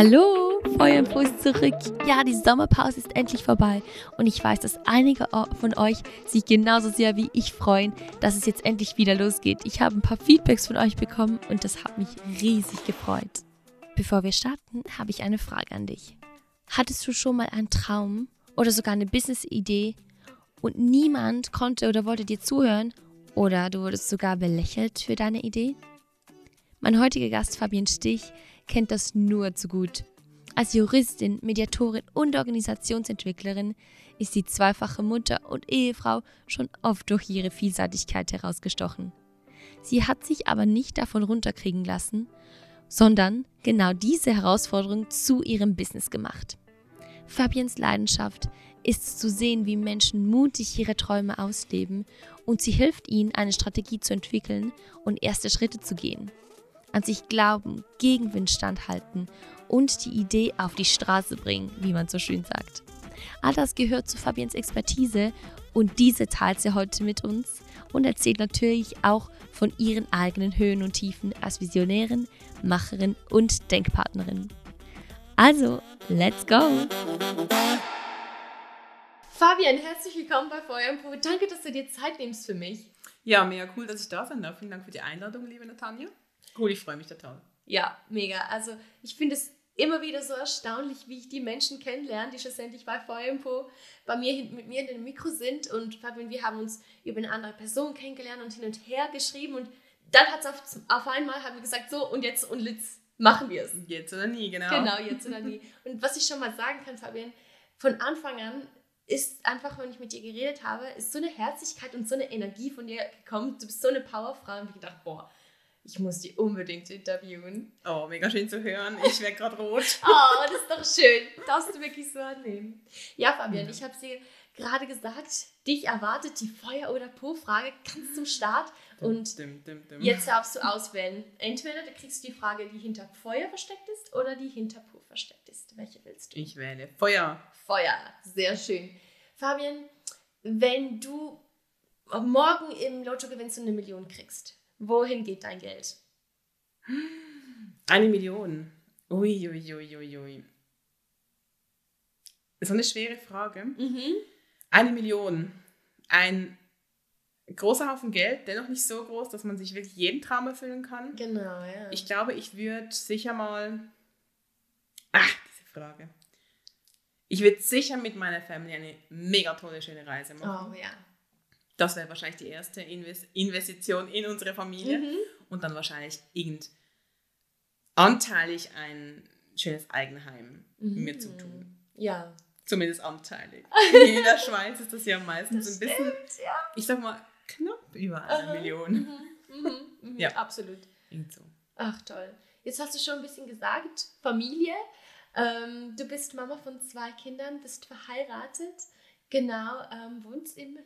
Hallo, Feuerimpuls zurück. Ja, die Sommerpause ist endlich vorbei und ich weiß, dass einige von euch sich genauso sehr wie ich freuen, dass es jetzt endlich wieder losgeht. Ich habe ein paar Feedbacks von euch bekommen und das hat mich riesig gefreut. Bevor wir starten, habe ich eine Frage an dich. Hattest du schon mal einen Traum oder sogar eine Business-Idee und niemand konnte oder wollte dir zuhören oder du wurdest sogar belächelt für deine Idee? Mein heutiger Gast Fabian Stich kennt das nur zu gut. Als Juristin, Mediatorin und Organisationsentwicklerin ist die zweifache Mutter und Ehefrau schon oft durch ihre Vielseitigkeit herausgestochen. Sie hat sich aber nicht davon runterkriegen lassen, sondern genau diese Herausforderung zu ihrem Business gemacht. Fabiens Leidenschaft ist zu sehen, wie Menschen mutig ihre Träume ausleben und sie hilft ihnen, eine Strategie zu entwickeln und erste Schritte zu gehen an sich glauben, Gegenwind standhalten und die Idee auf die Straße bringen, wie man so schön sagt. All das gehört zu Fabiens Expertise und diese teilt sie heute mit uns und erzählt natürlich auch von ihren eigenen Höhen und Tiefen als Visionärin, Macherin und Denkpartnerin. Also, let's go! Fabian, herzlich willkommen bei Feuerpo. Danke, dass du dir Zeit nimmst für mich. Ja, mega cool, dass ich da sein darf. Vielen Dank für die Einladung, liebe Natanja. Cool, ich freue mich total. Ja, mega. Also ich finde es immer wieder so erstaunlich, wie ich die Menschen kennenlerne, die schlussendlich bei VMPO bei mir mit mir in dem Mikro sind. Und Fabian, wir haben uns über eine andere Person kennengelernt und hin und her geschrieben. Und dann hat es auf, auf einmal haben wir gesagt, so und jetzt und jetzt machen wir es. Jetzt oder nie, genau. Genau, jetzt oder nie. Und was ich schon mal sagen kann, Fabian, von Anfang an ist einfach, wenn ich mit dir geredet habe, ist so eine Herzlichkeit und so eine Energie von dir gekommen. Du bist so eine Powerfrau und ich gedacht, boah, ich muss die unbedingt interviewen. Oh, mega schön zu hören. Ich werde gerade rot. oh, das ist doch schön. Darfst du wirklich so annehmen. Ja, Fabian, ja. ich habe sie gerade gesagt, dich erwartet die Feuer- oder Po-Frage ganz zum Start. Und dim, dim, dim, jetzt darfst du auswählen. Entweder du kriegst die Frage, die hinter Feuer versteckt ist, oder die hinter Po versteckt ist. Welche willst du? Ich wähle Feuer. Feuer, sehr schön. Fabian, wenn du morgen im Lotto gewinnst und eine Million kriegst, Wohin geht dein Geld? Eine Million. Ui, ui, ui, ui, ui. So eine schwere Frage. Mhm. Eine Million. Ein großer Haufen Geld, dennoch nicht so groß, dass man sich wirklich jeden Traum erfüllen kann. Genau, ja. Ich glaube, ich würde sicher mal. Ach, diese Frage. Ich würde sicher mit meiner Family eine mega tolle, schöne Reise machen. Oh ja. Das wäre wahrscheinlich die erste Investition in unsere Familie. Mhm. Und dann wahrscheinlich irgend anteilig ein schönes Eigenheim mhm. mir zu tun. Ja. Zumindest anteilig. in der Schweiz ist das ja meistens das ein bisschen, stimmt, ja. ich sag mal, knapp über eine Aha. Million. Mhm. mhm. mhm. Ja. Absolut. Irgend so. Ach toll. Jetzt hast du schon ein bisschen gesagt, Familie. Ähm, du bist Mama von zwei Kindern, bist verheiratet, genau, ähm, wohnst im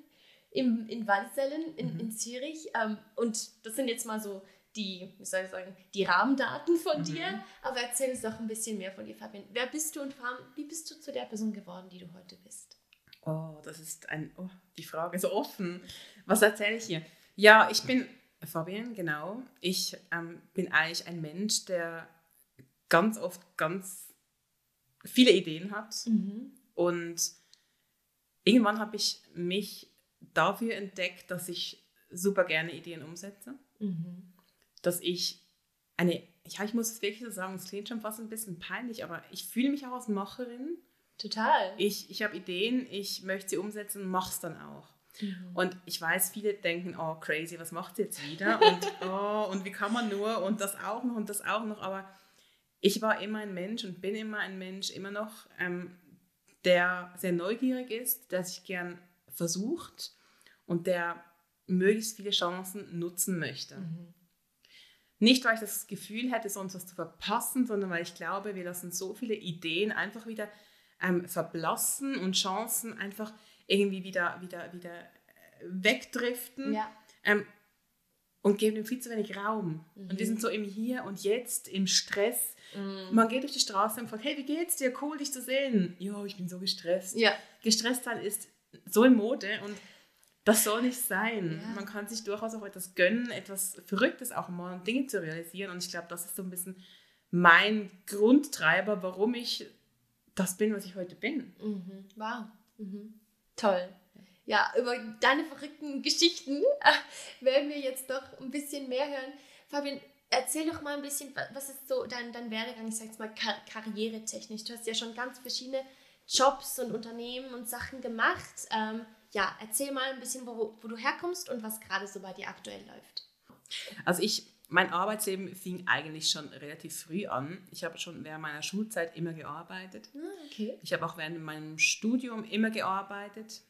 im, in Wallisellen in, mhm. in Zürich. Ähm, und das sind jetzt mal so die, wie soll ich sagen, die Rahmendaten von mhm. dir. Aber erzähl uns doch ein bisschen mehr von dir, Fabian. Wer bist du und wie bist du zu der Person geworden, die du heute bist? Oh, das ist ein, oh, die Frage ist offen. Was erzähle ich hier? Ja, ich bin Fabian, genau. Ich ähm, bin eigentlich ein Mensch, der ganz oft ganz viele Ideen hat. Mhm. Und irgendwann habe ich mich dafür entdeckt, dass ich super gerne Ideen umsetze. Mhm. Dass ich eine, ja, ich muss es wirklich so sagen, es klingt schon fast ein bisschen peinlich, aber ich fühle mich auch als Macherin. Total. Ich, ich habe Ideen, ich möchte sie umsetzen, mache es dann auch. Mhm. Und ich weiß, viele denken, oh crazy, was macht sie jetzt wieder? Und, oh, und wie kann man nur? Und das auch noch und das auch noch. Aber ich war immer ein Mensch und bin immer ein Mensch, immer noch, ähm, der sehr neugierig ist, der sich gern versucht und der möglichst viele Chancen nutzen möchte. Mhm. Nicht, weil ich das Gefühl hätte, sonst was zu verpassen, sondern weil ich glaube, wir lassen so viele Ideen einfach wieder ähm, verblassen und Chancen einfach irgendwie wieder, wieder, wieder äh, wegdriften. Ja. Ähm, und geben ihm viel zu wenig Raum. Mhm. Und wir sind so im Hier und Jetzt, im Stress. Mhm. Man geht durch die Straße und fragt, hey, wie geht's dir? Cool, dich zu sehen. Ja, ich bin so gestresst. Ja. Gestresst sein ist so in Mode und das soll nicht sein. Ja. Man kann sich durchaus auch etwas gönnen, etwas Verrücktes auch mal, Dinge zu realisieren. Und ich glaube, das ist so ein bisschen mein Grundtreiber, warum ich das bin, was ich heute bin. Mhm. Wow. Mhm. Toll. Ja, über deine verrückten Geschichten äh, werden wir jetzt doch ein bisschen mehr hören. Fabian, erzähl doch mal ein bisschen, was ist so dein, dein Werdegang, ich sag jetzt mal kar karrieretechnisch. Du hast ja schon ganz verschiedene Jobs und Unternehmen und Sachen gemacht. Ähm, ja, erzähl mal ein bisschen, wo, wo du herkommst und was gerade so bei dir aktuell läuft. Also ich, mein Arbeitsleben fing eigentlich schon relativ früh an. Ich habe schon während meiner Schulzeit immer gearbeitet. Ah, okay. Ich habe auch während meinem Studium immer gearbeitet.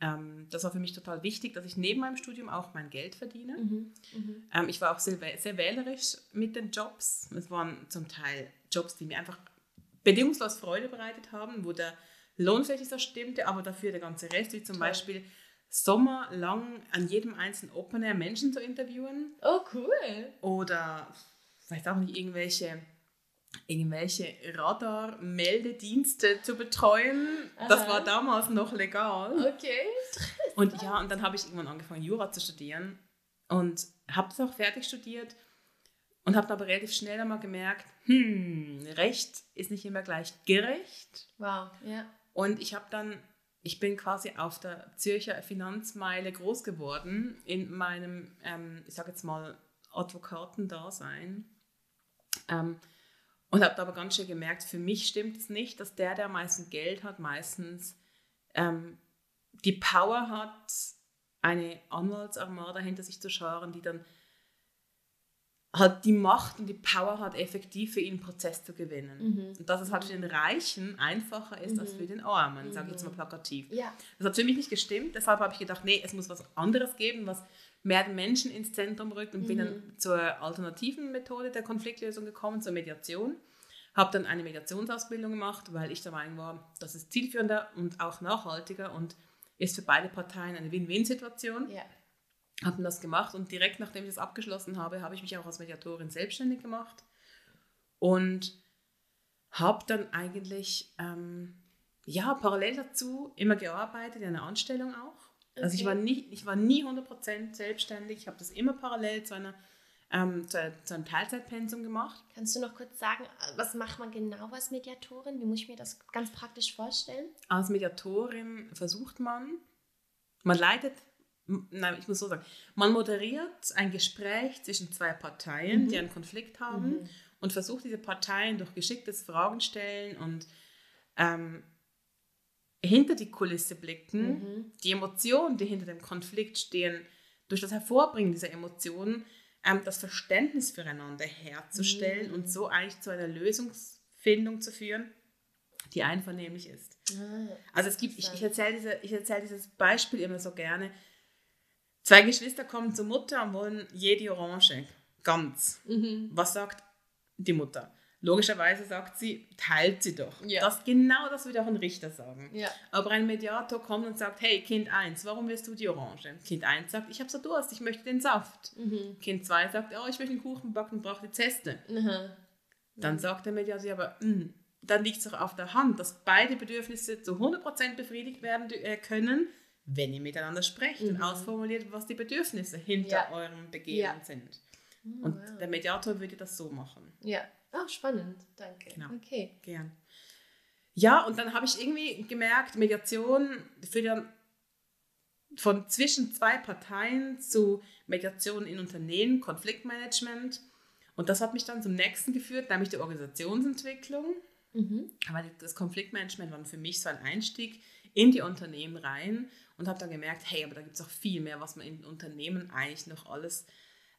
Ähm, das war für mich total wichtig, dass ich neben meinem Studium auch mein Geld verdiene. Mhm. Mhm. Ähm, ich war auch sehr, sehr wählerisch mit den Jobs. Es waren zum Teil Jobs, die mir einfach bedingungslos Freude bereitet haben, wo der Lohn vielleicht nicht so stimmte, aber dafür der ganze Rest, wie zum Toll. Beispiel sommerlang an jedem einzelnen Open Air Menschen zu interviewen. Oh, cool. Oder vielleicht auch nicht irgendwelche irgendwelche Radar-Meldedienste zu betreuen. Aha. Das war damals noch legal. Okay. Und ja, und dann habe ich irgendwann angefangen, Jura zu studieren und habe das auch fertig studiert und habe aber relativ schnell einmal gemerkt, hm, Recht ist nicht immer gleich gerecht. Wow, ja. Und ich habe dann, ich bin quasi auf der Zürcher Finanzmeile groß geworden in meinem, ähm, ich sage jetzt mal, Advokatendasein. Ähm, und habe aber ganz schön gemerkt, für mich stimmt es nicht, dass der, der am meisten Geld hat, meistens ähm, die Power hat, eine Anwaltsarmada hinter sich zu scharen, die dann halt die Macht und die Power hat, effektiv für ihn Prozess zu gewinnen. Mhm. Und dass es halt für den Reichen einfacher ist mhm. als für den Armen, mhm. sage ich jetzt mal plakativ. Ja. Das hat für mich nicht gestimmt, deshalb habe ich gedacht, nee, es muss was anderes geben, was mehr den Menschen ins Zentrum rückt und bin dann mhm. zur alternativen Methode der Konfliktlösung gekommen, zur Mediation. Habe dann eine Mediationsausbildung gemacht, weil ich der Meinung war, das ist zielführender und auch nachhaltiger und ist für beide Parteien eine Win-Win-Situation. Ja habe das gemacht und direkt nachdem ich das abgeschlossen habe, habe ich mich auch als Mediatorin selbstständig gemacht und habe dann eigentlich ähm, ja parallel dazu immer gearbeitet, in einer Anstellung auch. Okay. Also ich war, nie, ich war nie 100% selbstständig, ich habe das immer parallel zu, einer, ähm, zu, zu, einem Teilzeitpensum gemacht. Kannst du noch kurz sagen, was macht man genau als Mediatorin? Wie muss ich mir das ganz praktisch vorstellen? Als Mediatorin versucht man, man leitet nein, ich muss so sagen, man moderiert ein Gespräch zwischen zwei Parteien, mhm. die einen Konflikt haben mhm. und versucht diese Parteien durch geschicktes Fragen stellen und ähm, hinter die Kulisse blicken, mhm. die Emotionen, die hinter dem Konflikt stehen, durch das Hervorbringen dieser Emotionen, ähm, das Verständnis füreinander herzustellen und so eigentlich zu einer Lösungsfindung zu führen, die einvernehmlich ist. Ah, also es gibt, ich, ich erzähle diese, erzähl dieses Beispiel immer so gerne, Zwei Geschwister kommen zur Mutter und wollen jede Orange. Ganz. Mhm. Was sagt die Mutter? Logischerweise sagt sie, teilt sie doch. Ja. Das, genau das würde auch ein Richter sagen. Ja. Aber ein Mediator kommt und sagt, hey, Kind 1, warum willst du die Orange? Kind 1 sagt, ich habe so Durst, ich möchte den Saft. Mhm. Kind 2 sagt, oh, ich möchte einen Kuchen backen und brauche die Zeste. Mhm. Dann sagt der Mediator aber, hm, dann liegt es doch auf der Hand, dass beide Bedürfnisse zu 100% befriedigt werden äh, können, wenn ihr miteinander sprecht mhm. und ausformuliert, was die Bedürfnisse hinter ja. eurem Begehren ja. sind. Oh, und wow. der Mediator würde das so machen. Ja, oh, spannend, danke. Genau. Okay. Gern. Ja, und dann habe ich irgendwie gemerkt, Mediation führt dann von zwischen zwei Parteien zu Mediation in Unternehmen, Konfliktmanagement. Und das hat mich dann zum nächsten geführt, nämlich die Organisationsentwicklung. Mhm. Weil das Konfliktmanagement war für mich so ein Einstieg in die Unternehmen rein und habe dann gemerkt, hey, aber da gibt es auch viel mehr, was man in Unternehmen eigentlich noch alles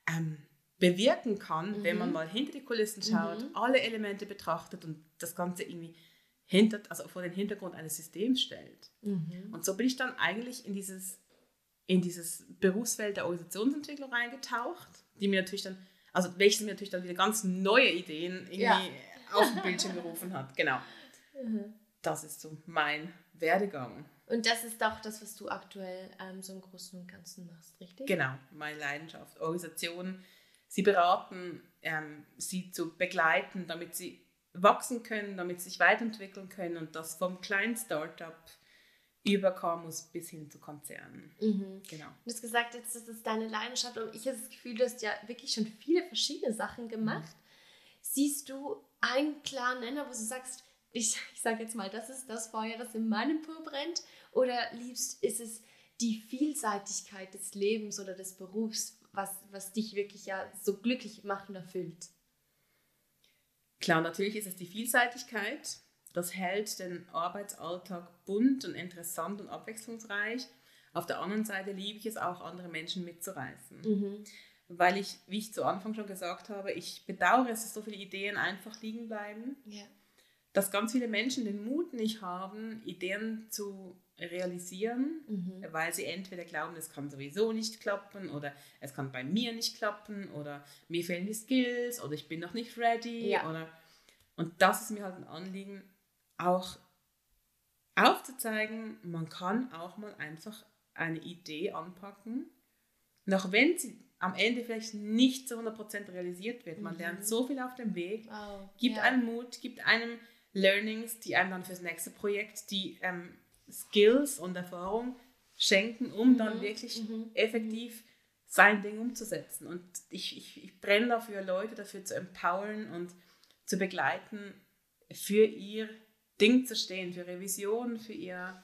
ähm, bewirken kann, mhm. wenn man mhm. mal hinter die Kulissen schaut, mhm. alle Elemente betrachtet und das Ganze irgendwie hinter, also vor den Hintergrund eines Systems stellt. Mhm. Und so bin ich dann eigentlich in dieses, in dieses Berufsfeld der Organisationsentwicklung reingetaucht, die mir natürlich dann, also welches mir natürlich dann wieder ganz neue Ideen irgendwie ja. auf den Bildschirm gerufen hat. Genau. Mhm. Das ist so mein Werdegang. Und das ist auch das, was du aktuell ähm, so im Großen und Ganzen machst, richtig? Genau, meine Leidenschaft. Organisationen, sie beraten, ähm, sie zu begleiten, damit sie wachsen können, damit sie sich weiterentwickeln können und das vom kleinen Startup über Camus bis hin zu Konzernen. Mhm. Genau. Du hast gesagt, jetzt ist es deine Leidenschaft und ich habe das Gefühl, du hast ja wirklich schon viele verschiedene Sachen gemacht. Mhm. Siehst du einen klaren Nenner, wo du sagst, ich, ich sage jetzt mal, das ist das Feuer, das in meinem Po brennt? Oder liebst ist es die Vielseitigkeit des Lebens oder des Berufs, was, was dich wirklich ja so glücklich macht und erfüllt? Klar, natürlich ist es die Vielseitigkeit. Das hält den Arbeitsalltag bunt und interessant und abwechslungsreich. Auf der anderen Seite liebe ich es auch, andere Menschen mitzureißen. Mhm. Weil ich, wie ich zu Anfang schon gesagt habe, ich bedauere es, dass so viele Ideen einfach liegen bleiben. Ja. Dass ganz viele Menschen den Mut nicht haben, Ideen zu realisieren, mhm. weil sie entweder glauben, es kann sowieso nicht klappen oder es kann bei mir nicht klappen oder mir fehlen die Skills oder ich bin noch nicht ready. Ja. Oder, und das ist mir halt ein Anliegen, auch aufzuzeigen, man kann auch mal einfach eine Idee anpacken, auch wenn sie am Ende vielleicht nicht zu 100% realisiert wird. Man mhm. lernt so viel auf dem Weg, wow. gibt ja. einem Mut, gibt einem Learnings, die einem dann fürs nächste Projekt die ähm, Skills und Erfahrung schenken, um mhm. dann wirklich mhm. effektiv sein Ding umzusetzen. Und ich, ich, ich brenne dafür, Leute dafür zu empowern und zu begleiten, für ihr Ding zu stehen, für ihre Vision, für ihr,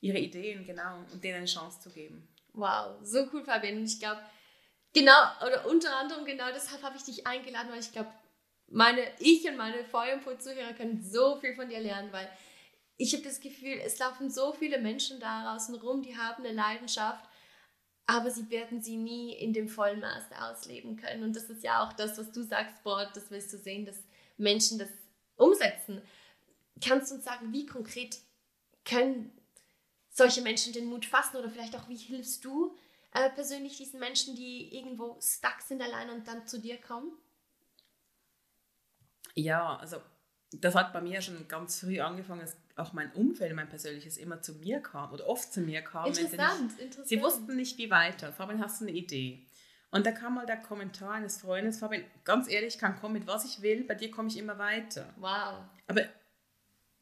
ihre Ideen, genau, und denen eine Chance zu geben. Wow, so cool, Fabian. Und ich glaube, genau, oder unter anderem genau deshalb habe ich dich eingeladen, weil ich glaube, meine, ich und meine Feuer- und Zuhörer können so viel von dir lernen, weil ich habe das Gefühl, es laufen so viele Menschen da draußen rum, die haben eine Leidenschaft, aber sie werden sie nie in dem vollen Maße ausleben können. Und das ist ja auch das, was du sagst, Sport, das willst du sehen, dass Menschen das umsetzen. Kannst du uns sagen, wie konkret können solche Menschen den Mut fassen oder vielleicht auch, wie hilfst du äh, persönlich diesen Menschen, die irgendwo stuck sind allein und dann zu dir kommen? Ja, also das hat bei mir schon ganz früh angefangen, dass auch mein Umfeld, mein persönliches, immer zu mir kam oder oft zu mir kam. Interessant, nicht, interessant. Sie wussten nicht, wie weiter. Fabian, hast du eine Idee? Und da kam mal der Kommentar eines Freundes, Fabian, ganz ehrlich, kann kommen mit was ich will, bei dir komme ich immer weiter. Wow. Aber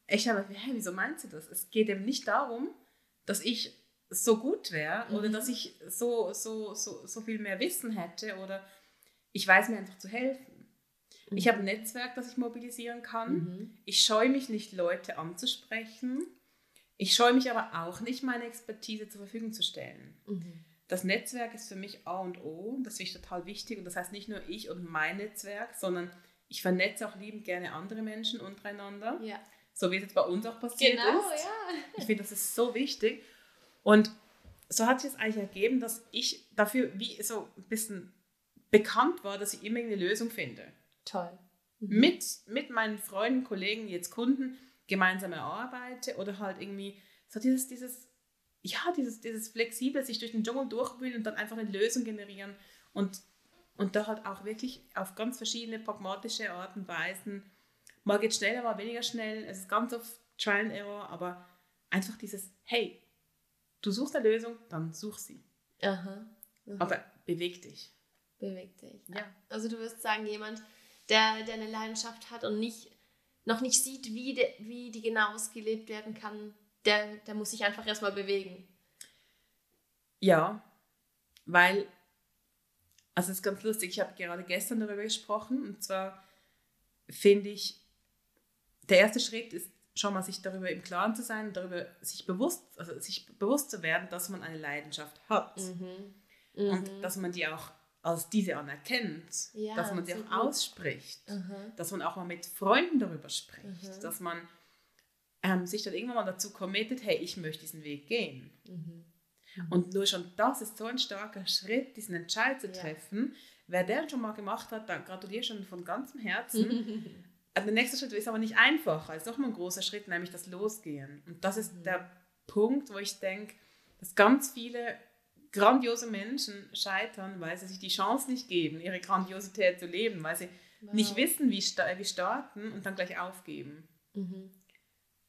ich habe, hey, wieso meinst du das? Es geht eben nicht darum, dass ich so gut wäre mhm. oder dass ich so, so, so, so viel mehr Wissen hätte oder ich weiß mir einfach zu helfen. Mhm. Ich habe ein Netzwerk, das ich mobilisieren kann. Mhm. Ich scheue mich nicht, Leute anzusprechen. Ich scheue mich aber auch nicht, meine Expertise zur Verfügung zu stellen. Mhm. Das Netzwerk ist für mich A und O. Das finde ich total wichtig. Und das heißt nicht nur ich und mein Netzwerk, sondern ich vernetze auch liebend gerne andere Menschen untereinander. Ja so wie es jetzt bei uns auch passiert genau, ist. Ja. Ich finde, das ist so wichtig. Und so hat sich es eigentlich ergeben, dass ich dafür wie so ein bisschen bekannt war, dass ich immer eine Lösung finde. Toll. Mhm. Mit, mit meinen Freunden, Kollegen, jetzt Kunden gemeinsam erarbeite oder halt irgendwie so dieses, dieses, ja, dieses, dieses flexible, sich durch den Dschungel durchwühlen und dann einfach eine Lösung generieren und, und da halt auch wirklich auf ganz verschiedene pragmatische Arten und Weisen Mal geht schneller, mal weniger schnell. Es ist ganz oft Trial and Error, aber einfach dieses, hey, du suchst eine Lösung, dann such sie. Aha. aha. Aber beweg dich. Beweg dich. Ja. Also du wirst sagen, jemand, der, der eine Leidenschaft hat und nicht, noch nicht sieht, wie, de, wie die genau ausgelebt werden kann, der, der muss sich einfach erstmal bewegen. Ja, weil, also es ist ganz lustig, ich habe gerade gestern darüber gesprochen und zwar finde ich, der erste Schritt ist schon mal sich darüber im Klaren zu sein, darüber sich bewusst, also sich bewusst zu werden, dass man eine Leidenschaft hat mhm. Mhm. und dass man die auch als diese anerkennt, ja, dass man sie auch gut. ausspricht, mhm. dass man auch mal mit Freunden darüber spricht, mhm. dass man ähm, sich dann irgendwann mal dazu committet, hey, ich möchte diesen Weg gehen. Mhm. Mhm. Und nur schon das ist so ein starker Schritt, diesen Entscheid zu treffen. Ja. Wer den schon mal gemacht hat, dann gratuliere schon von ganzem Herzen. der nächste Schritt ist aber nicht einfacher. Es ist nochmal ein großer Schritt, nämlich das Losgehen. Und das ist mhm. der Punkt, wo ich denke, dass ganz viele grandiose Menschen scheitern, weil sie sich die Chance nicht geben, ihre Grandiosität zu leben, weil sie wow. nicht wissen, wie, wie starten und dann gleich aufgeben. Mhm.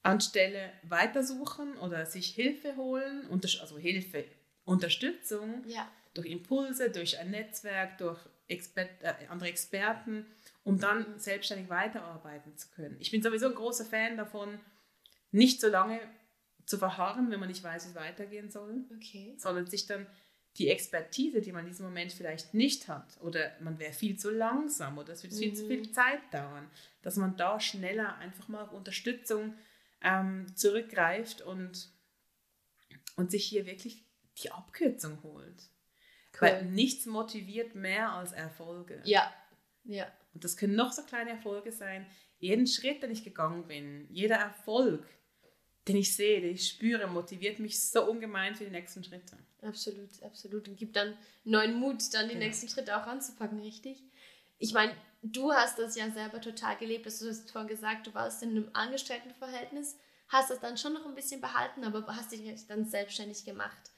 Anstelle weitersuchen oder sich Hilfe holen, also Hilfe, Unterstützung ja. durch Impulse, durch ein Netzwerk, durch Expert, äh, andere Experten, um dann selbstständig weiterarbeiten zu können. Ich bin sowieso ein großer Fan davon, nicht so lange zu verharren, wenn man nicht weiß, wie es weitergehen soll, okay. sondern sich dann die Expertise, die man in diesem Moment vielleicht nicht hat, oder man wäre viel zu langsam oder es würde viel zu viel Zeit dauern, dass man da schneller einfach mal auf Unterstützung ähm, zurückgreift und, und sich hier wirklich die Abkürzung holt. Cool. Weil nichts motiviert mehr als Erfolge. Ja, ja. Und das können noch so kleine Erfolge sein. Jeden Schritt, den ich gegangen bin, jeder Erfolg, den ich sehe, den ich spüre, motiviert mich so ungemein für die nächsten Schritte. Absolut, absolut. Und gibt dann neuen Mut, dann die ja. nächsten Schritte auch anzupacken, richtig? Ich meine, du hast das ja selber total gelebt. Du hast vorhin gesagt, du warst in einem Angestelltenverhältnis, hast das dann schon noch ein bisschen behalten, aber hast dich dann selbstständig gemacht.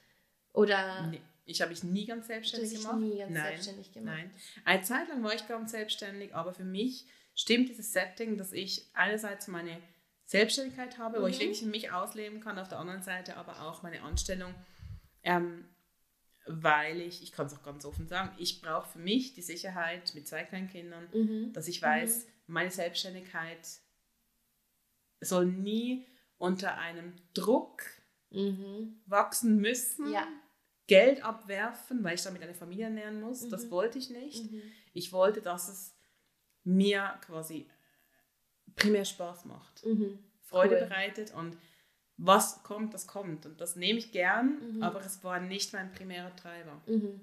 Oder? Nee, ich habe mich nie ganz selbstständig gemacht. Nie ganz nein, selbstständig gemacht. Nein. Eine Zeit lang war ich ganz selbstständig, aber für mich stimmt dieses Setting, dass ich einerseits meine Selbstständigkeit habe, mhm. wo ich mhm. wirklich mich ausleben kann, auf der anderen Seite aber auch meine Anstellung, ähm, weil ich, ich kann es auch ganz offen sagen, ich brauche für mich die Sicherheit mit zwei kleinen Kindern, mhm. dass ich weiß, mhm. meine Selbstständigkeit soll nie unter einem Druck mhm. wachsen müssen. Ja. Geld abwerfen, weil ich damit eine Familie ernähren muss. Das mhm. wollte ich nicht. Ich wollte, dass es mir quasi primär Spaß macht, mhm. Freude cool. bereitet und was kommt, das kommt. Und das nehme ich gern, mhm. aber es war nicht mein primärer Treiber. Mhm.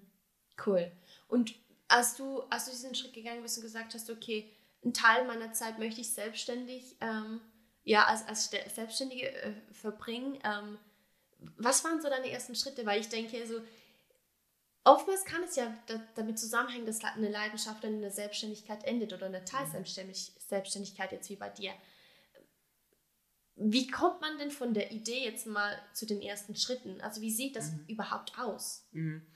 Cool. Und als du, als du diesen Schritt gegangen bist und gesagt hast, okay, einen Teil meiner Zeit möchte ich selbstständig, ähm, ja, als, als Selbstständige äh, verbringen, ähm, was waren so deine ersten Schritte? Weil ich denke, so, oftmals kann es ja damit zusammenhängen, dass eine Leidenschaft dann in der Selbstständigkeit endet oder eine Teilselbstständigkeit jetzt wie bei dir. Wie kommt man denn von der Idee jetzt mal zu den ersten Schritten? Also wie sieht das mhm. überhaupt aus? Mhm.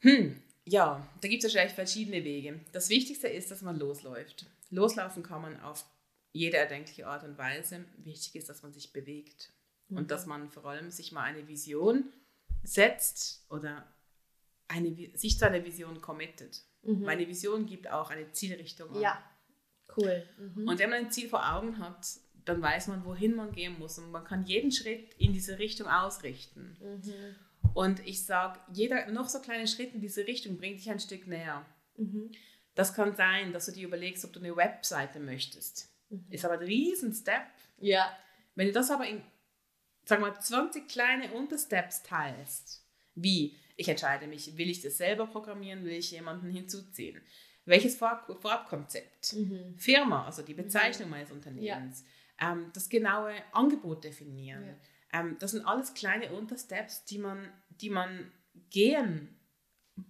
Hm, ja, da gibt es wahrscheinlich verschiedene Wege. Das Wichtigste ist, dass man losläuft. Loslaufen kann man auf jede erdenkliche Art und Weise. Wichtig ist, dass man sich bewegt mhm. und dass man vor allem sich mal eine Vision setzt oder eine, sich zu einer Vision committet. Mhm. Meine Vision gibt auch eine Zielrichtung an. Ja, cool. Mhm. Und wenn man ein Ziel vor Augen hat, dann weiß man, wohin man gehen muss und man kann jeden Schritt in diese Richtung ausrichten. Mhm. Und ich sage, jeder noch so kleine Schritt in diese Richtung bringt dich ein Stück näher. Mhm. Das kann sein, dass du dir überlegst, ob du eine Webseite möchtest. Mhm. Ist aber ein riesen Step. Ja. Wenn du das aber in, sagen wir, 20 kleine Untersteps teilst, wie ich entscheide mich, will ich das selber programmieren, will ich jemanden hinzuziehen? Welches Vor Vorabkonzept? Mhm. Firma, also die Bezeichnung mhm. meines Unternehmens. Ja. Ähm, das genaue Angebot definieren. Ja. Ähm, das sind alles kleine Untersteps, die man, die man gehen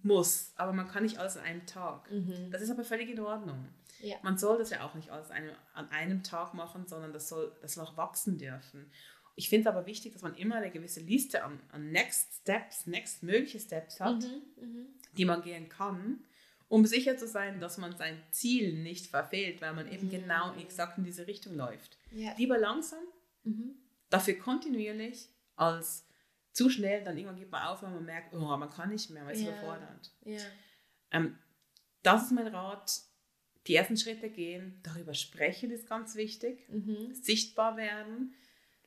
muss, aber man kann nicht alles an einem Tag. Mhm. Das ist aber völlig in Ordnung. Ja. Man soll das ja auch nicht alles an einem Tag machen, sondern das soll, das soll auch wachsen dürfen. Ich finde es aber wichtig, dass man immer eine gewisse Liste an, an Next Steps, Next mögliche Steps hat, mhm, mhm, die man gehen kann, um sicher zu sein, dass man sein Ziel nicht verfehlt, weil man eben mhm. genau exakt in diese Richtung läuft. Ja. Lieber langsam, mhm. dafür kontinuierlich, als zu schnell, dann irgendwann gibt man auf, weil man merkt, oh, man kann nicht mehr, man ist ja. überfordert. Ja. Ähm, das ist mein Rat. Die ersten Schritte gehen, darüber sprechen ist ganz wichtig, mhm. sichtbar werden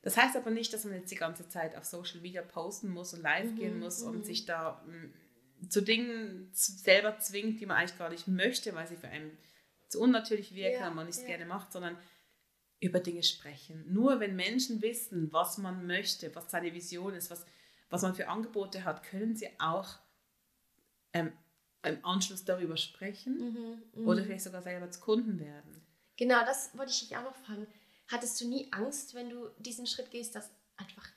das heißt aber nicht, dass man jetzt die ganze Zeit auf Social Media posten muss und live mhm, gehen muss und mhm. sich da mm, zu Dingen selber zwingt, die man eigentlich gar nicht möchte, weil sie für einen zu unnatürlich wirken ja, und man nicht ja. gerne macht, sondern über Dinge sprechen. Nur wenn Menschen wissen, was man möchte, was seine Vision ist, was, was man für Angebote hat, können sie auch ähm, im Anschluss darüber sprechen mhm, mhm. oder vielleicht sogar selber zu Kunden werden. Genau, das wollte ich dich auch noch fragen. Hattest du nie Angst, wenn du diesen Schritt gehst, dass einfach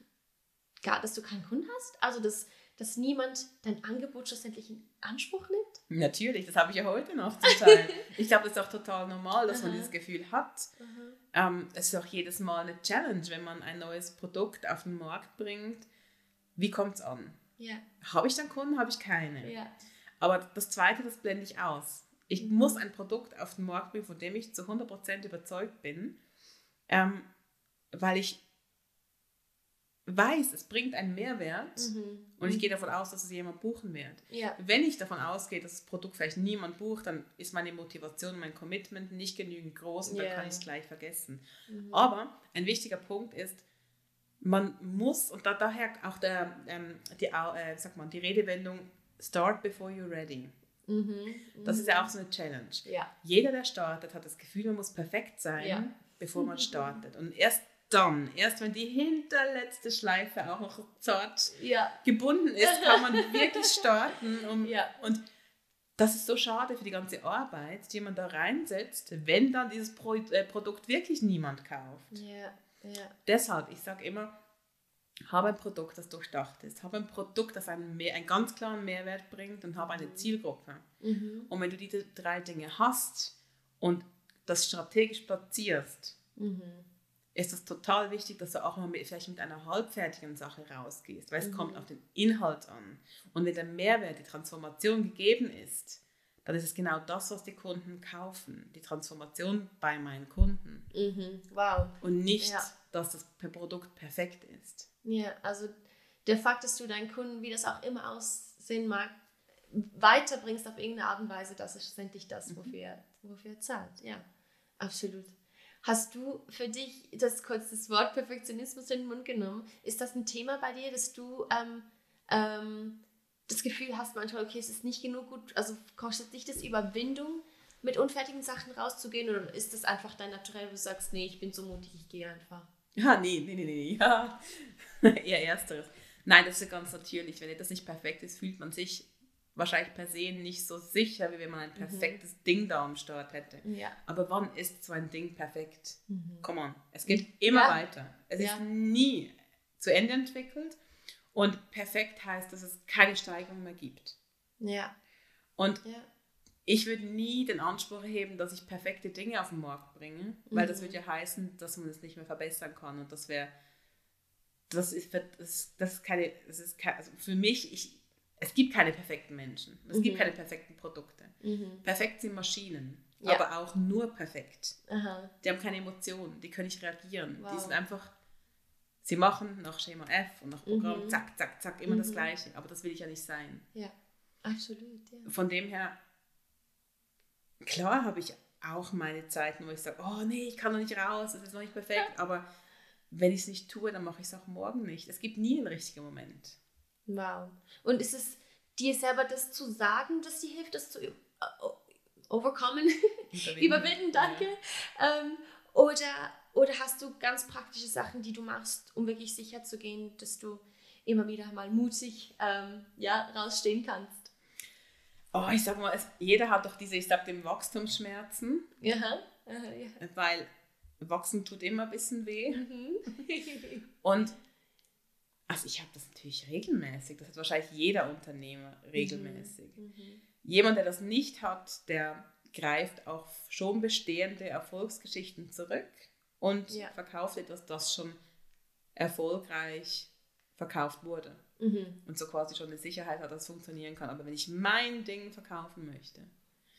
gar, dass du keinen Kunden hast? Also dass, dass niemand dein Angebot schlussendlich in Anspruch nimmt? Natürlich, das habe ich ja heute noch zum Teil. ich glaube, das ist auch total normal, dass man dieses Gefühl hat. Ähm, es ist auch jedes Mal eine Challenge, wenn man ein neues Produkt auf den Markt bringt. Wie kommt es an? Ja. Habe ich dann Kunden, habe ich keine? Ja. Aber das Zweite, das blende ich aus. Ich mhm. muss ein Produkt auf den Markt bringen, von dem ich zu 100% überzeugt bin ähm, weil ich weiß, es bringt einen Mehrwert mhm. und ich gehe davon aus, dass es jemand buchen wird. Ja. Wenn ich davon ausgehe, dass das Produkt vielleicht niemand bucht, dann ist meine Motivation, mein Commitment nicht genügend groß und yeah. dann kann ich es gleich vergessen. Mhm. Aber ein wichtiger Punkt ist, man muss, und da, daher auch der, ähm, die, äh, sag mal, die Redewendung Start before you're ready. Mhm, das ist ja auch so eine Challenge. Ja. Jeder, der startet, hat das Gefühl, man muss perfekt sein, ja. Bevor man startet. Und erst dann, erst wenn die hinterletzte Schleife auch noch zart ja. gebunden ist, kann man wirklich starten. Um, ja. Und das ist so schade für die ganze Arbeit, die man da reinsetzt, wenn dann dieses Pro äh, Produkt wirklich niemand kauft. Ja. Ja. Deshalb, ich sage immer, habe ein Produkt, das durchdacht ist. Habe ein Produkt, das einen, mehr, einen ganz klaren Mehrwert bringt und habe eine mhm. Zielgruppe. Mhm. Und wenn du diese drei Dinge hast und das strategisch platzierst, mhm. ist es total wichtig, dass du auch mal mit, vielleicht mit einer halbfertigen Sache rausgehst, weil es Mhm. kommt auf den Inhalt an. Und wenn der Mehrwert, die Transformation gegeben ist, dann ist es genau das, was die Kunden kaufen. Die Transformation bei meinen Kunden. Mhm. Wow. Und nicht, Ja. dass das Produkt perfekt ist. Ja, also der Fakt, dass du deinen Kunden, wie das auch immer aussehen mag, weiterbringst auf irgendeine Art und Weise, das ist schlussendlich das, wofür, er- wofür er zahlt. Ja, absolut. Hast du für dich das kurz Wort Perfektionismus in den Mund genommen? Ist das ein Thema bei dir, dass du ähm, ähm, das Gefühl hast manchmal, okay, es ist nicht genug gut, also kostet dich das Überwindung, mit unfertigen Sachen rauszugehen oder ist das einfach dein Naturell, wo du sagst, nee, ich bin so mutig, ich gehe einfach? Ja, nee, nee, nee, nee, ja. Eher ersteres. Nein, das ist ja ganz natürlich. Wenn etwas nicht perfekt ist, fühlt man sich wahrscheinlich per se nicht so sicher, wie wenn man ein perfektes Ding da am Start hätte. Ja. Aber wann ist so ein Ding perfekt? Mhm. Come on. Es geht immer Ja. weiter. Es Ja. ist nie zu Ende entwickelt. Und perfekt heißt, dass es keine Steigerung mehr gibt. Ja. Und ich würde nie den Anspruch erheben, dass ich perfekte Dinge auf den Markt bringe, weil das Mhm. würde ja heißen, dass man es nicht mehr verbessern kann und das wäre, das ist, das, das ist keine, das ist kein, also für mich, ich, es gibt keine perfekten Menschen, es gibt Mhm. keine perfekten Produkte. Mhm. Perfekt sind Maschinen, Ja. aber auch nur perfekt. Aha. Die haben keine Emotionen, die können nicht reagieren, die Wow. sind einfach, sie machen nach Schema F und nach Programm, Mhm. zack, zack, zack, immer das Mhm. Gleiche, aber das will ich ja nicht sein. Ja. Absolut, ja. Von dem her, klar habe ich auch meine Zeiten, wo ich sage, oh nee, ich kann noch nicht raus, es ist noch nicht perfekt, aber wenn ich es nicht tue, dann mache ich es auch morgen nicht. Es gibt nie einen richtigen Moment. Wow. Und ist es dir selber das zu sagen, das dir hilft, das zu äh, overkommen, Überwinden. danke? Ähm, oder, oder hast du ganz praktische Sachen, die du machst, um wirklich sicher zu gehen, dass du immer wieder mal mutig ähm, ja, rausstehen kannst? Oh, ich sag mal, es, jeder hat doch diese, ich sag dem Wachstumsschmerzen, Ja. Aha, ja. weil wachsen tut immer ein bisschen weh. Mhm. Und also ich habe das natürlich regelmäßig, das hat wahrscheinlich jeder Unternehmer regelmäßig. Mhm. Jemand, der das nicht hat, der greift auf schon bestehende Erfolgsgeschichten zurück und Ja. verkauft etwas, das schon erfolgreich verkauft wurde. Mhm. Und so quasi schon eine Sicherheit hat, dass es funktionieren kann. Aber wenn ich mein Ding verkaufen möchte,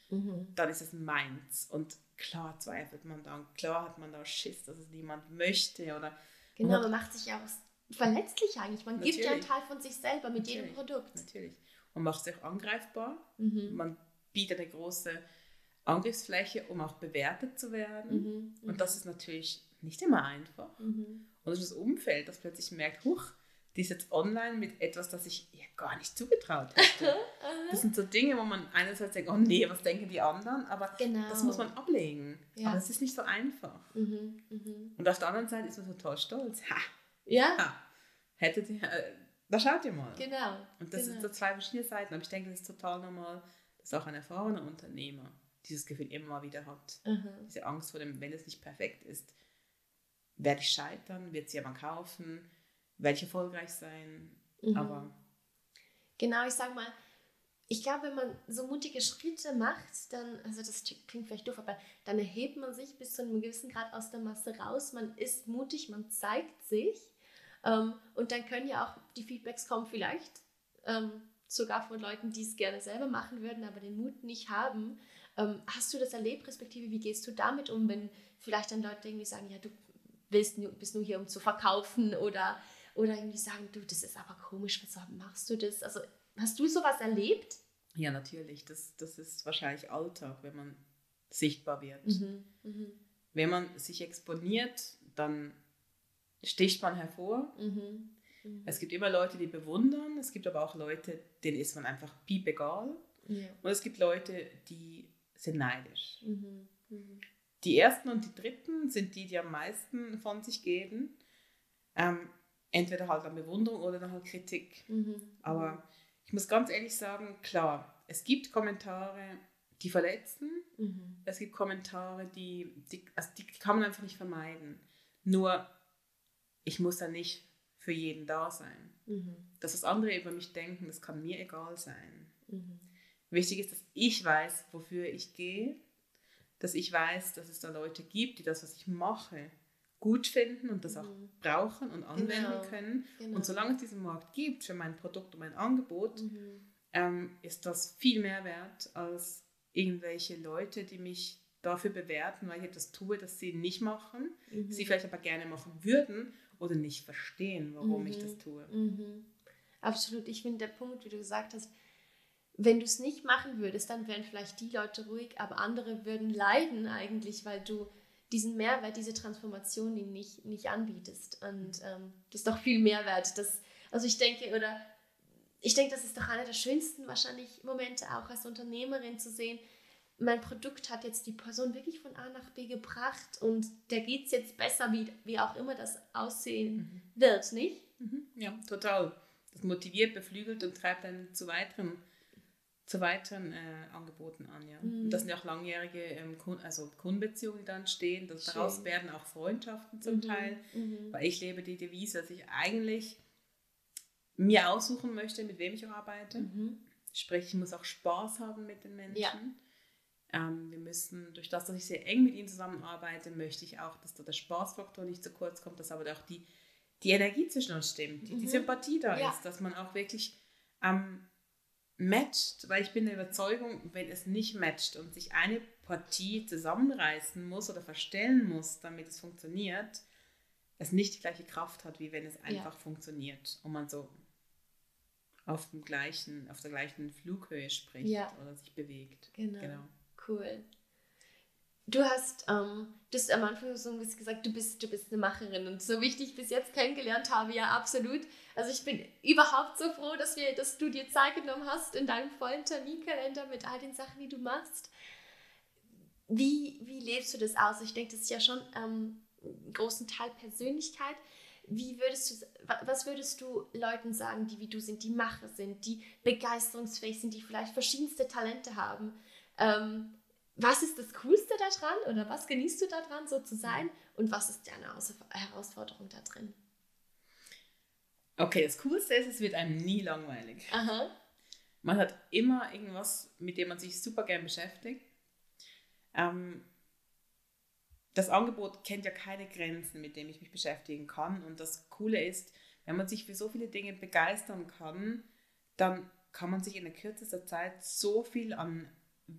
Mhm. dann ist es meins. Und klar zweifelt man da und klar hat man da Schiss, dass es niemand möchte. Oder Genau, man macht sich ja auch verletzlich eigentlich. Man gibt ja einen Natürlich. Teil von sich selber mit jedem Natürlich. Produkt. natürlich. Man macht sich auch angreifbar. Mhm. Man bietet eine große Angriffsfläche, um auch bewertet zu werden. Mhm. Und das ist natürlich nicht immer einfach. Mhm. Und das ist das Umfeld, das plötzlich merkt, huch, die ist jetzt online mit etwas, das ich ihr gar nicht zugetraut hätte. Das sind so Dinge, wo man einerseits denkt, oh nee, was denken die anderen? Aber Genau. das muss man ablegen. Ja. Aber es ist nicht so einfach. Mhm. Mhm. Und auf der anderen Seite ist man total stolz. Ha, Ja, ha. Hättet ihr, äh, da schaut ihr mal. genau. Und das genau. sind so zwei verschiedene Seiten. Aber ich denke, das ist total normal, dass auch ein erfahrener Unternehmer dieses Gefühl immer mal wieder hat. Aha. Diese Angst vor dem, wenn es nicht perfekt ist, werde ich scheitern, wird es jemand kaufen, werde ich erfolgreich sein. Mhm. Aber Genau, ich sag mal, ich glaube, wenn man so mutige Schritte macht, dann, also das klingt vielleicht doof, aber dann erhebt man sich bis zu einem gewissen Grad aus der Masse raus. Man ist mutig, man zeigt sich. Ähm, und dann können ja auch die Feedbacks kommen, vielleicht ähm, sogar von Leuten, die es gerne selber machen würden, aber den Mut nicht haben. Ähm, hast du das erlebt, respektive wie gehst du damit um, wenn vielleicht dann Leute irgendwie sagen, ja, du willst bist nur hier, um zu verkaufen oder, oder irgendwie sagen, du, das ist aber komisch, weshalb machst du das? Also hast du sowas erlebt? ja, natürlich, das, das ist wahrscheinlich Alltag, wenn man sichtbar wird. Mhm. Mhm. Wenn man sich exponiert, dann sticht man hervor. Mhm. Mhm. Es gibt immer Leute, die bewundern, es gibt aber auch Leute, denen ist man einfach piepegal. Ja. Und es gibt Leute, die sind neidisch. Mhm. Mhm. Die ersten und die dritten sind die, die am meisten von sich geben. Ähm, entweder halt an Bewunderung oder dann halt Kritik. Mhm. Aber ich muss ganz ehrlich sagen, klar, es gibt Kommentare, die verletzen. Es gibt Kommentare, die, die, also die kann man einfach nicht vermeiden. Nur, ich muss da nicht für jeden da sein. Mhm. Dass das andere über mich denken, das kann mir egal sein. Mhm. Wichtig ist, dass ich weiß, wofür ich gehe, dass ich weiß, dass es da Leute gibt, die das, was ich mache, gut finden und das auch mhm. brauchen und anwenden genau. können. Genau. Und solange es diesen Markt gibt für mein Produkt und mein Angebot, mhm. ähm, ist das viel mehr wert als irgendwelche Leute, die mich dafür bewerten, weil ich etwas tue, das sie nicht machen, mhm. sie vielleicht aber gerne machen würden oder nicht verstehen, warum ich das tue. Mhm. Absolut. Ich finde der Punkt, wie du gesagt hast, wenn du es nicht machen würdest, dann wären vielleicht die Leute ruhig, aber andere würden leiden eigentlich, weil du diesen Mehrwert, diese Transformation ihnen nicht, nicht anbietest. Und ähm, das ist doch viel Mehrwert. Das, also ich denke, oder ich denke, das ist doch einer der schönsten wahrscheinlich Momente auch als Unternehmerin zu sehen, mein Produkt hat jetzt die Person wirklich von A nach B gebracht und der geht es jetzt besser, wie, wie auch immer das aussehen mhm. wird, nicht? Mhm. Ja, total. Das motiviert, beflügelt und treibt einen zu weiteren zu weiteren äh, Angeboten an. Ja. Mhm. Und das sind ja auch langjährige ähm, also Kundenbeziehungen, die dann stehen. Das, daraus werden auch Freundschaften zum mhm. Teil, mhm. weil ich lebe die Devise, dass ich eigentlich mir aussuchen möchte, mit wem ich arbeite. Mhm. Sprich, ich muss auch Spaß haben mit den Menschen. Ja. Ähm, wir müssen, durch das, dass ich sehr eng mit ihnen zusammenarbeite, möchte ich auch, dass da der Spaßfaktor nicht zu kurz kommt, dass aber auch die, die Energie zwischen uns stimmt, die, die mhm. Sympathie da ja. ist, dass man auch wirklich ähm, matcht, weil ich bin der Überzeugung, wenn es nicht matcht und sich eine Partie zusammenreißen muss oder verstellen muss, damit es funktioniert, es nicht die gleiche Kraft hat, wie wenn es einfach ja. funktioniert und man so auf, dem gleichen, auf der gleichen Flughöhe spricht ja. oder sich bewegt. Genau. genau. Cool. Du hast, ähm, du hast am Anfang so ein bisschen gesagt, du bist, du bist eine Macherin und so wie ich dich bis jetzt kennengelernt habe, ja absolut. Also ich bin überhaupt so froh, dass, wir, dass du dir Zeit genommen hast in deinem vollen Terminkalender mit all den Sachen, die du machst. Wie, wie lebst du das aus? Ich denke, das ist ja schon ähm, einen großen Teil Persönlichkeit. Wie würdest du, was würdest du Leuten sagen, die wie du sind, die Macher sind, die begeisterungsfähig sind, die vielleicht verschiedenste Talente haben? Ähm, was ist das Coolste daran oder was genießt du daran, so zu sein und was ist deine Herausforderung da drin? Okay, das Coolste ist, es wird einem nie langweilig. Aha. Man hat immer irgendwas, mit dem man sich super gern beschäftigt. Ähm, das Angebot kennt ja keine Grenzen, mit dem ich mich beschäftigen kann. Und das Coole ist, wenn man sich für so viele Dinge begeistern kann, dann kann man sich in der kürzester Zeit so viel an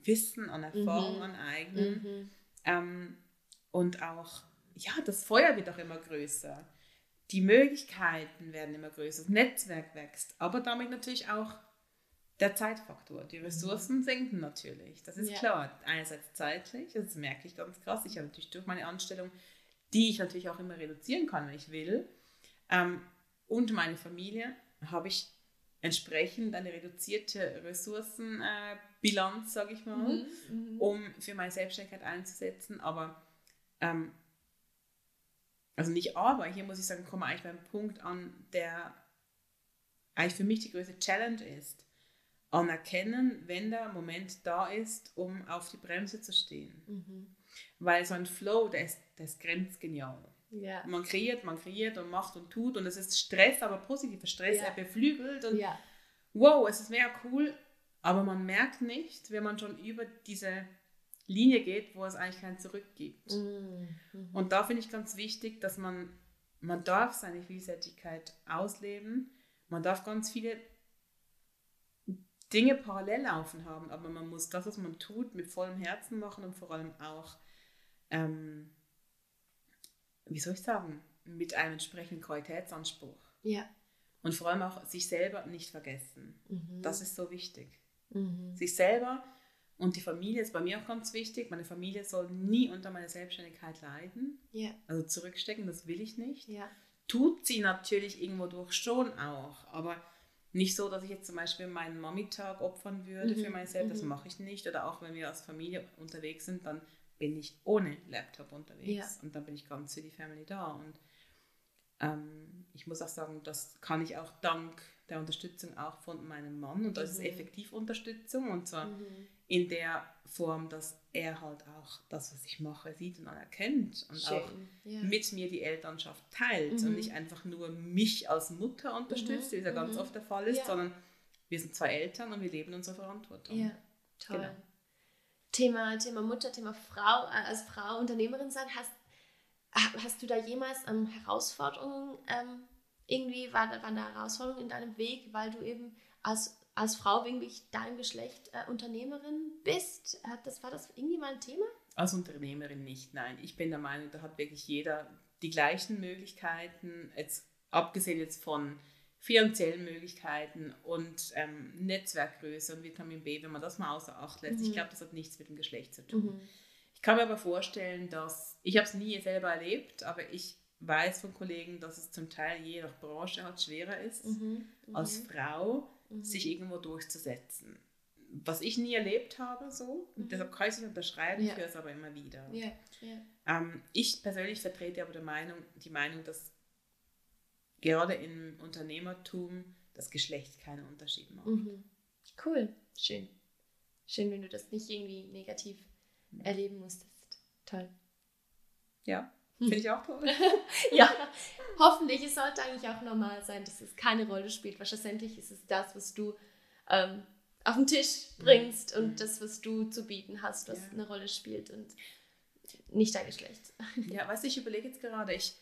Wissen, an Erfahrung mhm. aneignen. Mhm. Ähm, und auch, ja, das Feuer wird auch immer größer. Die Möglichkeiten werden immer größer, das Netzwerk wächst, aber damit natürlich auch der Zeitfaktor. Die Ressourcen mhm. sinken natürlich, das ist ja. klar. Einerseits zeitlich, das merke ich ganz krass. Ich habe natürlich durch meine Anstellung, die ich natürlich auch immer reduzieren kann, wenn ich will, ähm, und meine Familie, habe ich entsprechend eine reduzierte Ressourcenbilanz, äh, sage ich mal, mhm, mhm, um für meine Selbstständigkeit einzusetzen. Aber, ähm, also nicht aber, hier muss ich sagen, komme eigentlich beim Punkt an, der eigentlich für mich die größte Challenge ist. Anerkennen, wenn der Moment da ist, um auf die Bremse zu stehen. Mhm. Weil so ein Flow, der ist, der ist grenzgenial. Ja. Man kreiert, man kreiert und macht und tut und es ist Stress, aber positiver Stress, ja. er beflügelt und ja. wow, es ist mega cool, aber man merkt nicht, wenn man schon über diese Linie geht, wo es eigentlich kein Zurück gibt. Mhm. Und da finde ich ganz wichtig, dass man, man darf seine Vielseitigkeit ausleben, man darf ganz viele Dinge parallel laufen haben, aber man muss das, was man tut, mit vollem Herzen machen und vor allem auch ähm, wie soll ich sagen, mit einem entsprechenden Qualitätsanspruch. Ja. Und vor allem auch sich selber nicht vergessen. Mhm. Das ist so wichtig. Mhm. Sich selber und die Familie ist bei mir auch ganz wichtig. Meine Familie soll nie unter meiner Selbstständigkeit leiden. Ja. Also zurückstecken, das will ich nicht. Ja. tut sie natürlich irgendwo durch schon auch, aber nicht so, dass ich jetzt zum Beispiel meinen Mami-Tag opfern würde mhm. für mich das mhm. mache ich nicht. Oder auch wenn wir als Familie unterwegs sind, dann bin ich ohne Laptop unterwegs ja. und dann bin ich ganz für die Family da. Und ähm, ich muss auch sagen, das kann ich auch dank der Unterstützung auch von meinem Mann und das mhm. ist effektiv Unterstützung und zwar mhm. in der Form, dass er halt auch das, was ich mache, sieht und anerkennt und Schön. auch ja. mit mir die Elternschaft teilt mhm. und nicht einfach nur mich als Mutter unterstützt, mhm. wie es ja ganz mhm. oft der Fall ist, ja. sondern wir sind zwei Eltern und wir leben unsere Verantwortung. Ja, toll. Genau. Thema, Thema Mutter, Thema Frau, äh, als Frau Unternehmerin sein, hast, hast du da jemals ähm, Herausforderungen ähm, irgendwie war da, war eine Herausforderung in deinem Weg, weil du eben als, als Frau irgendwie dein Geschlecht äh, Unternehmerin bist? Hat das, war das irgendwie mal ein Thema? Als Unternehmerin nicht, nein. Ich bin der Meinung, da hat wirklich jeder die gleichen Möglichkeiten, jetzt, abgesehen jetzt von finanziellen Möglichkeiten und ähm, Netzwerkgröße und Vitamin B, wenn man das mal außer Acht lässt. Mhm. Ich glaube, das hat nichts mit dem Geschlecht zu tun. Mhm. Ich kann mir aber vorstellen, dass, ich habe es nie selber erlebt, aber ich weiß von Kollegen, dass es zum Teil je nach Branche halt schwerer ist, mhm, als mhm. Frau mhm. sich irgendwo durchzusetzen. Was ich nie erlebt habe, so, mhm. deshalb kann ich es nicht unterschreiben, ja. ich höre es aber immer wieder. Ja. Ja. Ähm, ich persönlich vertrete aber die Meinung, die Meinung, dass gerade im Unternehmertum das Geschlecht keinen Unterschied macht. Mhm. Cool, schön. Schön, wenn du das nicht irgendwie negativ erleben musstest. Toll. Ja. Finde ich auch toll. ja, hoffentlich. Es sollte eigentlich auch normal sein, dass es keine Rolle spielt. Weil schlussendlich ist es das, was du ähm, auf den Tisch bringst mhm. und das, was du zu bieten hast, was ja. eine Rolle spielt und nicht dein Geschlecht. ja, weißt du, ich überlege jetzt gerade, ich,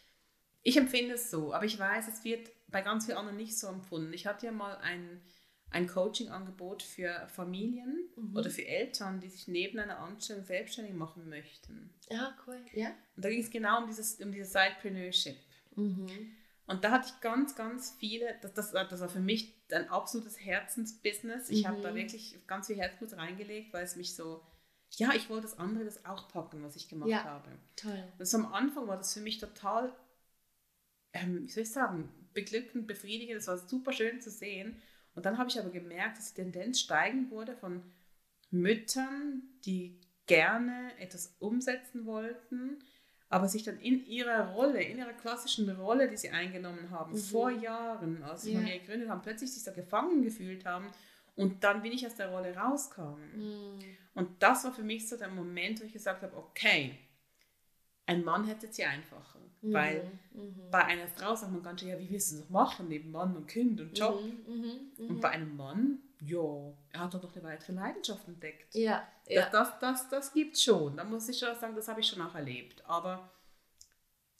ich empfinde es so, aber ich weiß, es wird bei ganz vielen anderen nicht so empfunden. Ich hatte ja mal einen ein Coaching-Angebot für Familien mhm. oder für Eltern, die sich neben einer Anstellung selbstständig machen möchten. Ja, cool. Ja. Und da ging es genau um dieses, um dieses Sidepreneurship. Mhm. Und da hatte ich ganz, ganz viele, das, das, das war für mich ein absolutes Herzensbusiness. Ich mhm. habe da wirklich ganz viel Herzblut reingelegt, weil es mich so, ja, ich wollte das andere das auch packen, was ich gemacht ja, habe. Toll. Und so am Anfang war das für mich total, ähm, wie soll ich sagen, beglückend, befriedigend. Es war super schön zu sehen. Und dann habe ich aber gemerkt, dass die Tendenz steigen wurde von Müttern, die gerne etwas umsetzen wollten, aber sich dann in ihrer Rolle, in ihrer klassischen Rolle, die sie eingenommen haben, mhm. vor Jahren, als sie yeah. Familie gegründet haben, plötzlich sich da gefangen gefühlt haben und dann bin ich aus der Rolle rauskam. Mhm. Und das war für mich so der Moment, wo ich gesagt habe, okay, ein Mann hätte es ja einfacher. Mhm. Weil mhm. bei einer Frau sagt man ganz schön, ja, wie willst du das machen, neben Mann und Kind und Job? Mhm. mhm. Und mhm. bei einem Mann, ja, er hat doch noch eine weitere Leidenschaft entdeckt. Ja, ja. Das, das, das, das gibt es schon. Da muss ich schon sagen, das habe ich schon auch erlebt. Aber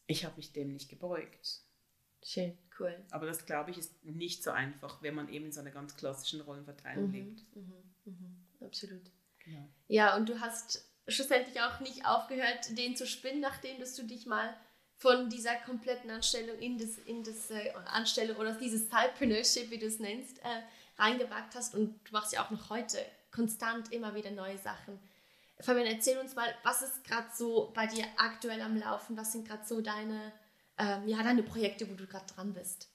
ich habe mich dem nicht gebeugt. Schön, cool. Aber das, glaube ich, ist nicht so einfach, wenn man eben in so einer ganz klassischen Rollenverteilung mhm. lebt. Absolut. Genau. Ja, und du hast schlussendlich auch nicht aufgehört, den zu spinnen, nachdem dass du dich mal von dieser kompletten Anstellung in das, in das äh, Anstellung oder dieses Sidepreneurship, wie du es nennst, äh, reingewagt hast und du machst ja auch noch heute konstant immer wieder neue Sachen. Fabian, erzähl uns mal, was ist gerade so bei dir aktuell am Laufen? Was sind gerade so deine, ähm, ja, deine Projekte, wo du gerade dran bist?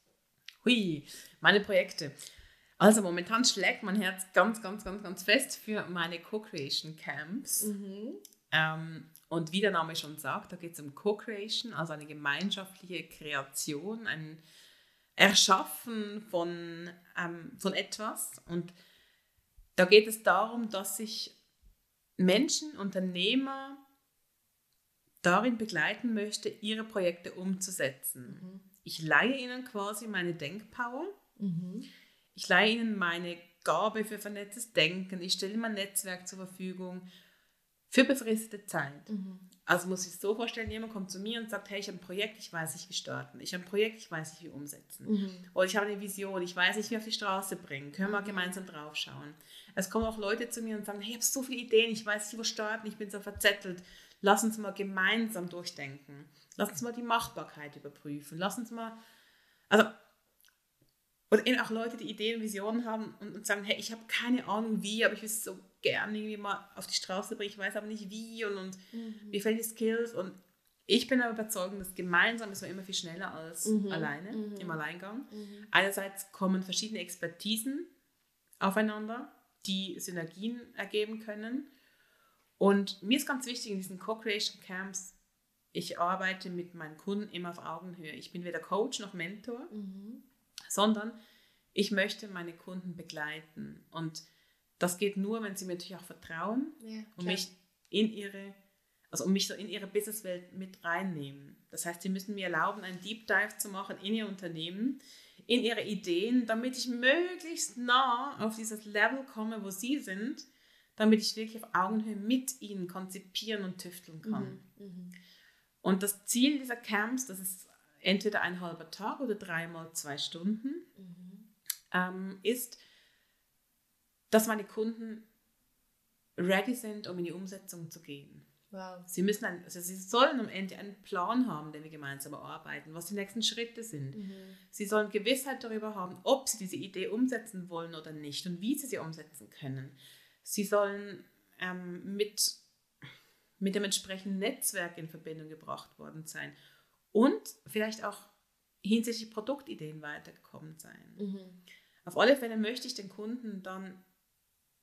Hui, meine Projekte. Also momentan schlägt mein Herz ganz, ganz, ganz, ganz fest für meine Co-Creation Camps. Mhm. Ähm, und wie der Name schon sagt, da geht es um Co-Creation, also eine gemeinschaftliche Kreation, ein Erschaffen von, ähm, von etwas. Und da geht es darum, dass sich Menschen, Unternehmer darin begleiten möchte, ihre Projekte umzusetzen. Mhm. Ich leihe ihnen quasi meine Denkpower. Mhm. Ich leihe ihnen meine Gabe für vernetztes Denken. Ich stelle mein Netzwerk zur Verfügung für befristete Zeit. Mhm. Also muss ich es so vorstellen, jemand kommt zu mir und sagt, hey, ich habe ein Projekt, ich weiß nicht, wie starten. Ich habe ein Projekt, ich weiß nicht, wie umsetzen. Mhm. Oder ich habe eine Vision, ich weiß nicht, wie auf die Straße bringen. Können wir mhm. gemeinsam drauf schauen. Es kommen auch Leute zu mir und sagen, hey, ich habe so viele Ideen, ich weiß nicht, wo starten, ich bin so verzettelt. Lass uns mal gemeinsam durchdenken. Lass uns mal die Machbarkeit überprüfen. Lass uns mal, also oder eben auch Leute, die Ideen und Visionen haben und, und sagen, hey, ich habe keine Ahnung wie, aber ich will es so gerne irgendwie mal auf die Straße bringen, ich weiß aber nicht wie und, und mhm. mir fehlen die Skills und Ich bin aber überzeugt, dass gemeinsam ist man immer viel schneller als Mhm. alleine, Mhm. im Alleingang. Mhm. Einerseits kommen verschiedene Expertisen aufeinander, die Synergien ergeben können. Und mir ist ganz wichtig in diesen Co-Creation Camps, ich arbeite mit meinen Kunden immer auf Augenhöhe. Ich bin weder Coach noch Mentor, Mhm. Sondern ich möchte meine Kunden begleiten. Und das geht nur, wenn sie mir natürlich auch vertrauen Ja, und mich in ihre, also mich so in ihre Businesswelt mit reinnehmen. Das heißt, sie müssen mir erlauben, einen Deep Dive zu machen in ihr Unternehmen, in ihre Ideen, damit ich möglichst nah auf dieses Level komme, wo sie sind, damit ich wirklich auf Augenhöhe mit ihnen konzipieren und tüfteln kann. Mhm. Mhm. Und das Ziel dieser Camps, das ist entweder ein halber Tag oder dreimal zwei Stunden, Mhm. ähm, ist, dass meine Kunden ready sind, um in die Umsetzung zu gehen. Wow. Sie müssen ein, also sie sollen am Ende einen Plan haben, den wir gemeinsam erarbeiten, was die nächsten Schritte sind. Mhm. Sie sollen Gewissheit darüber haben, ob sie diese Idee umsetzen wollen oder nicht und wie sie sie umsetzen können. Sie sollen ähm, mit, mit dem entsprechenden Netzwerk in Verbindung gebracht worden sein und vielleicht auch hinsichtlich Produktideen weitergekommen sein. Mhm. Auf alle Fälle möchte ich den Kunden dann,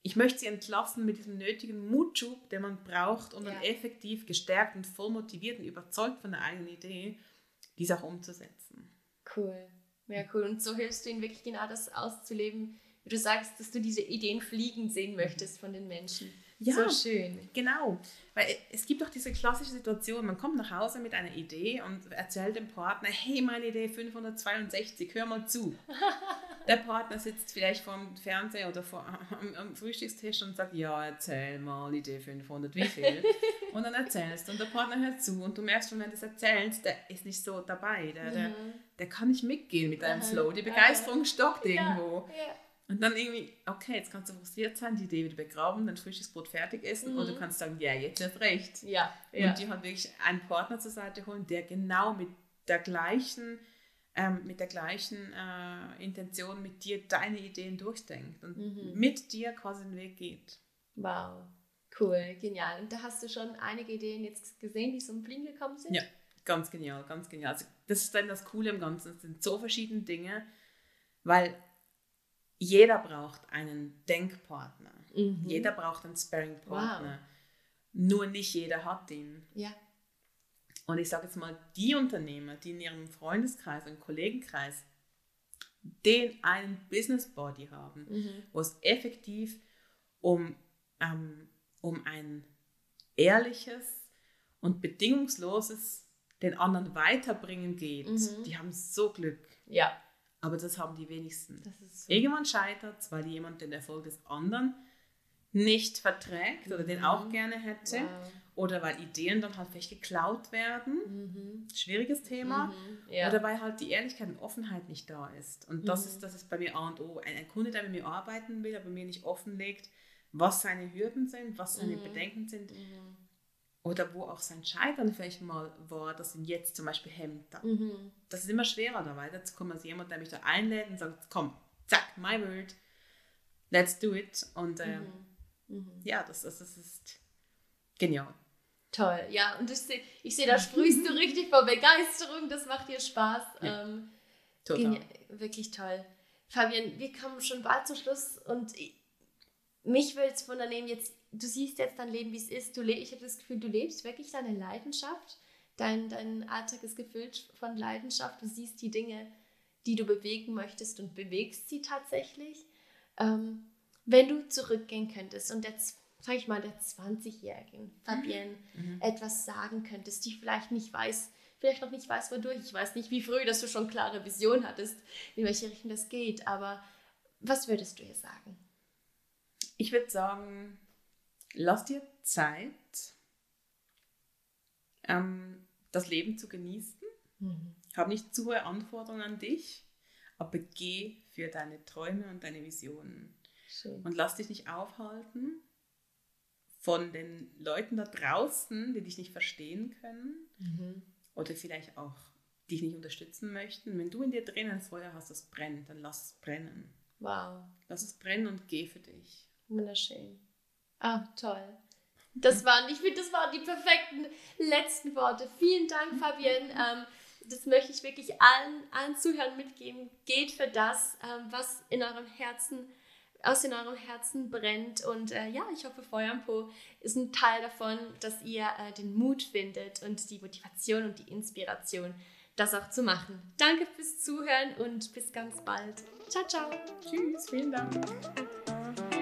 ich möchte sie entlassen mit diesem nötigen Mutschub, den man braucht, um Ja. dann effektiv gestärkt und voll motiviert und überzeugt von der eigenen Idee, diese auch umzusetzen. Cool. Ja, cool. Und so hilfst du ihnen wirklich genau das auszuleben, wie du sagst, dass du diese Ideen fliegen sehen möchtest von den Menschen. Ja. So schön. Genau, weil es gibt doch diese klassische Situation, man kommt nach Hause mit einer Idee und erzählt dem Partner, hey, meine Idee 562, hör mal zu. Der Partner sitzt vielleicht vor dem Fernseher oder vor, am, am Frühstückstisch und sagt, ja, erzähl mal, Idee 500, wie viel? Und dann erzählst du und der Partner hört zu und du merkst schon, wenn du es erzählst, der ist nicht so dabei, der, der, Mhm. der kann nicht mitgehen mit deinem Flow, die. Begeisterung stockt irgendwo. Ja, ja. Und dann irgendwie, okay, jetzt kannst du frustriert sein, die Idee wieder begraben, dein Frühstücksbrot fertig essen Mhm. und du kannst sagen, ja, jetzt erst recht. Ja, ja. Und dir halt wirklich einen Partner zur Seite holen, der genau mit der gleichen, ähm, mit der gleichen äh, Intention mit dir deine Ideen durchdenkt und Mhm. mit dir quasi den Weg geht. Wow. Cool, genial. Und da hast du schon einige Ideen jetzt gesehen, die zum Fliegen gekommen sind? Ja. Ganz genial, ganz genial. Also das ist dann das Coole im Ganzen. Es sind so verschiedene Dinge, weil jeder braucht einen Denkpartner. Mhm. Jeder braucht einen Sparring-Partner. Nur nicht jeder hat ihn. Ja. Und ich sage jetzt mal, die Unternehmer, die in ihrem Freundeskreis und Kollegenkreis den einen Business Body haben, Mhm. wo es effektiv um, ähm, um ein ehrliches und bedingungsloses den anderen weiterbringen geht, Mhm. die haben so Glück. Ja, Aber das haben die wenigsten. so. Irgendwann scheitert es, weil jemand den Erfolg des anderen nicht verträgt oder den Mhm. auch gerne hätte. Wow. Oder weil Ideen dann halt vielleicht geklaut werden. Mhm. Schwieriges Thema. Mhm. Ja. Oder weil halt die Ehrlichkeit und Offenheit nicht da ist. Und das, Mhm. ist, das ist bei mir A und O. Ein, ein Kunde, der mit mir arbeiten will, aber mir nicht offenlegt, was seine Hürden sind, was seine Mhm. Bedenken sind. Oder wo auch sein Scheitern vielleicht mal war, das ihn jetzt zum Beispiel hemmt. Mhm. Das ist immer schwerer, da weiterzukommen als jemand, der mich da einlädt und sagt, komm, zack, my word, let's do it. Und ähm, Mhm. Mhm. ja, das, das, das ist genial. Toll, ja, und ich sehe, ich seh, da sprühst du richtig vor Begeisterung, das macht dir Spaß. Ja. Ähm, Total. wirklich toll. Fabian, wir kommen schon bald zum Schluss und ich, mich will es wundernehmen, jetzt, du siehst jetzt dein Leben, wie es ist. Du ich habe das Gefühl, du lebst wirklich deine Leidenschaft. Dein, dein Alltag ist gefüllt von Leidenschaft. Du siehst die Dinge, die du bewegen möchtest und bewegst sie tatsächlich. Ähm, wenn du zurückgehen könntest und jetzt, sag ich mal, der 20-jährigen Fabienne Mhm. etwas sagen könntest, die vielleicht nicht weiß, vielleicht noch nicht weiß, wodurch. Ich weiß nicht, wie früh, dass du schon klare Vision hattest, in welche Richtung das geht, aber was würdest du ihr sagen? Ich würde sagen, lass dir Zeit, ähm, das Leben zu genießen. Hab nicht zu hohe Anforderungen an dich, aber geh für deine Träume und deine Visionen. Schön. Und lass dich nicht aufhalten von den Leuten da draußen, die dich nicht verstehen können Mhm. oder vielleicht auch dich nicht unterstützen möchten. Wenn du in dir drinnen ein Feuer hast, das brennt, dann lass es brennen. Wow, Lass es brennen und geh für dich. wunderschön. Ah, toll. Das waren, ich finde, das waren die perfekten letzten Worte. Vielen Dank, Fabienne. Ähm, das möchte ich wirklich allen, allen Zuhörern mitgeben. Geht für das, ähm, was in eurem Herzen, aus in eurem Herzen brennt. Und äh, ja, ich hoffe, Feuer am Po ist ein Teil davon, dass ihr äh, den Mut findet und die Motivation und die Inspiration, das auch zu machen. Danke fürs Zuhören und bis ganz bald. Ciao, ciao. Tschüss, vielen Dank.